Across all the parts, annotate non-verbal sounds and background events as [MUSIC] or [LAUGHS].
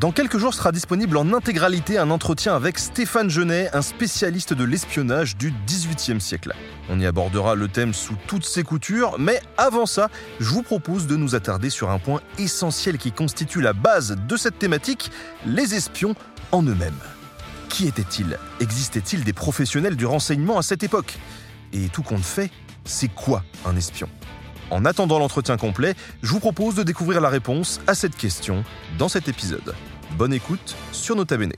Dans quelques jours sera disponible en intégralité un entretien avec Stéphane Genet, un spécialiste de l'espionnage du XVIIIe siècle. On y abordera le thème sous toutes ses coutures, mais avant ça, je vous propose de nous attarder sur un point essentiel qui constitue la base de cette thématique, les espions en eux-mêmes. Qui étaient-ils? Existait-il des professionnels du renseignement à cette époque? Et tout compte fait, c'est quoi un espion? En attendant l'entretien complet, je vous propose de découvrir la réponse à cette question dans cet épisode. Bonne écoute sur Nota Bene.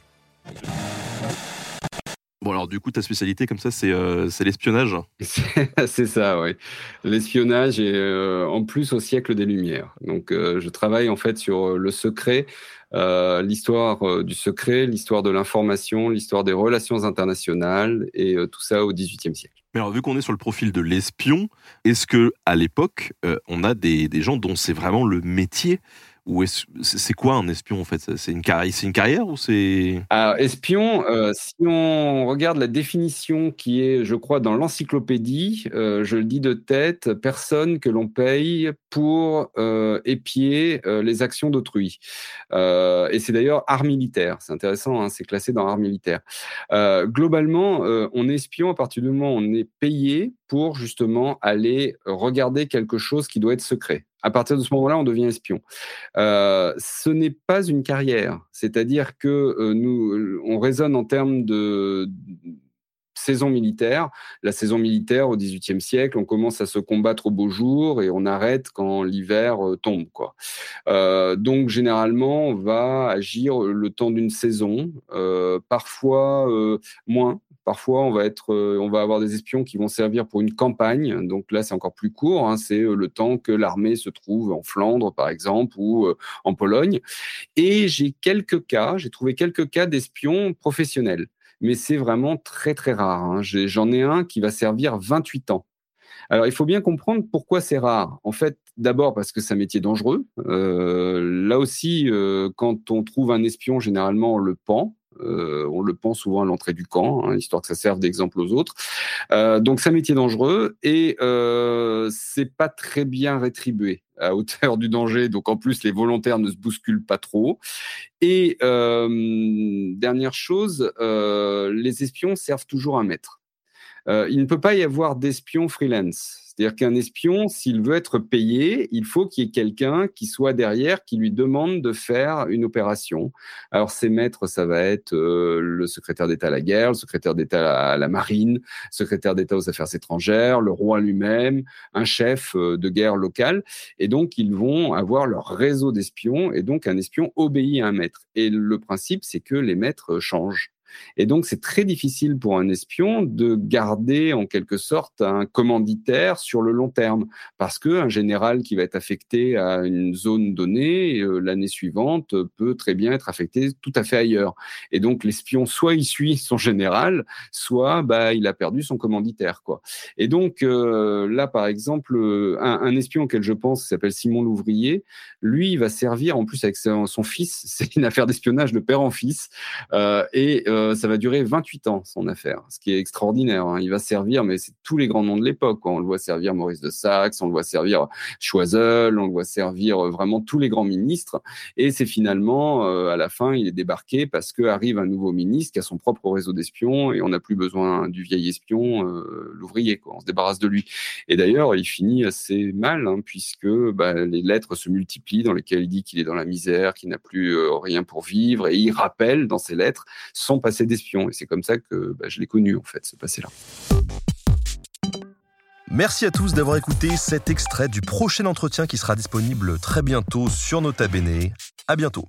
Bon alors du coup ta spécialité comme ça c'est euh, l'espionnage [LAUGHS] C'est ça oui. L'espionnage et euh, en plus au siècle des Lumières. Donc euh, je travaille en fait sur le secret, l'histoire du secret, l'histoire de l'information, l'histoire des relations internationales et tout ça au XVIIIe siècle. Mais alors, vu qu'on est sur le profil de l'espion, est-ce que à l'époque, euh, on a des, des gens dont c'est vraiment le métier ou c'est quoi un espion en fait? C'est une, carrière, ou c'est Alors espion, euh, si on regarde la définition qui est, je crois, dans l'encyclopédie, euh, je le dis de tête, personne que l'on paye pour euh, épier les actions d'autrui. et c'est d'ailleurs art militaire. C'est intéressant, hein, c'est classé dans art militaire. globalement, on est espion à partir du moment où on est payé pour justement aller regarder quelque chose qui doit être secret. À partir de ce moment-là, on devient espion. Euh, ce n'est pas une carrière, c'est-à-dire que euh, nous, on raisonne en termes de saison militaire. La saison militaire au XVIIIe siècle, on commence à se combattre au beau jour et on arrête quand l'hiver euh, tombe. Quoi. donc généralement, on va agir le temps d'une saison, parfois moins. Parfois, on va, être, euh, on va avoir des espions qui vont servir pour une campagne. Donc là, c'est encore plus court. Hein. c'est euh, le temps que l'armée se trouve en Flandre, par exemple, ou euh, en Pologne. Et j'ai quelques cas, j'ai trouvé quelques cas d'espions professionnels. Mais c'est vraiment très, très rare. Hein. J'en ai un qui va servir 28 ans. Alors, il faut bien comprendre pourquoi c'est rare. En fait, d'abord parce que c'est un métier dangereux. là aussi, quand on trouve un espion, généralement, on le pend. Euh, on le pense souvent à l'entrée du camp, hein, histoire que ça serve d'exemple aux autres. Euh, donc c'est un métier dangereux et euh, c'est pas très bien rétribué à [LAUGHS] hauteur du danger. Donc en plus les volontaires ne se bousculent pas trop. Et dernière chose, les espions servent toujours un maître. il ne peut pas y avoir d'espions freelance. C'est-à-dire qu'un espion, s'il veut être payé, il faut qu'il y ait quelqu'un qui soit derrière, qui lui demande de faire une opération. Alors, ses maîtres, ça va être euh, le secrétaire d'État à la guerre, le secrétaire d'État à la marine, le secrétaire d'État aux affaires étrangères, le roi lui-même, un chef euh, de guerre local. Et donc, ils vont avoir leur réseau d'espions. Et donc, un espion obéit à un maître. Et le principe, c'est que les maîtres changent. Et donc, c'est très difficile pour un espion de garder en quelque sorte un commanditaire sur le long terme, parce qu'un général qui va être affecté à une zone donnée euh, l'année suivante peut très bien être affecté tout à fait ailleurs. Et donc, l'espion, soit il suit son général, soit bah, il a perdu son commanditaire. Quoi. Et donc, euh, là, par exemple, un, espion auquel je pense, qui s'appelle Simon Louvrier, lui, il va servir en plus avec son, fils, [LAUGHS] c'est une affaire d'espionnage de père en fils, euh, et euh, ça va durer 28 ans, son affaire, ce qui est extraordinaire. Hein. Il va servir, mais c'est tous les grands noms de l'époque. On le voit servir Maurice de Saxe, on le voit servir Choiseul, on le voit servir euh, vraiment tous les grands ministres. Et c'est finalement, euh, à la fin, il est débarqué parce qu'arrive un nouveau ministre qui a son propre réseau d'espions et on n'a plus besoin du vieil espion, l'ouvrier. On se débarrasse de lui. Et d'ailleurs, il finit assez mal, hein, puisque bah, les lettres se multiplient dans lesquelles il dit qu'il est dans la misère, qu'il n'a plus rien pour vivre. Et il rappelle dans ses lettres son passé d'espion. Et c'est comme ça que bah, je l'ai connu, en fait, ce passé-là. Merci à tous d'avoir écouté cet extrait du prochain entretien qui sera disponible très bientôt sur Nota Bene. À bientôt.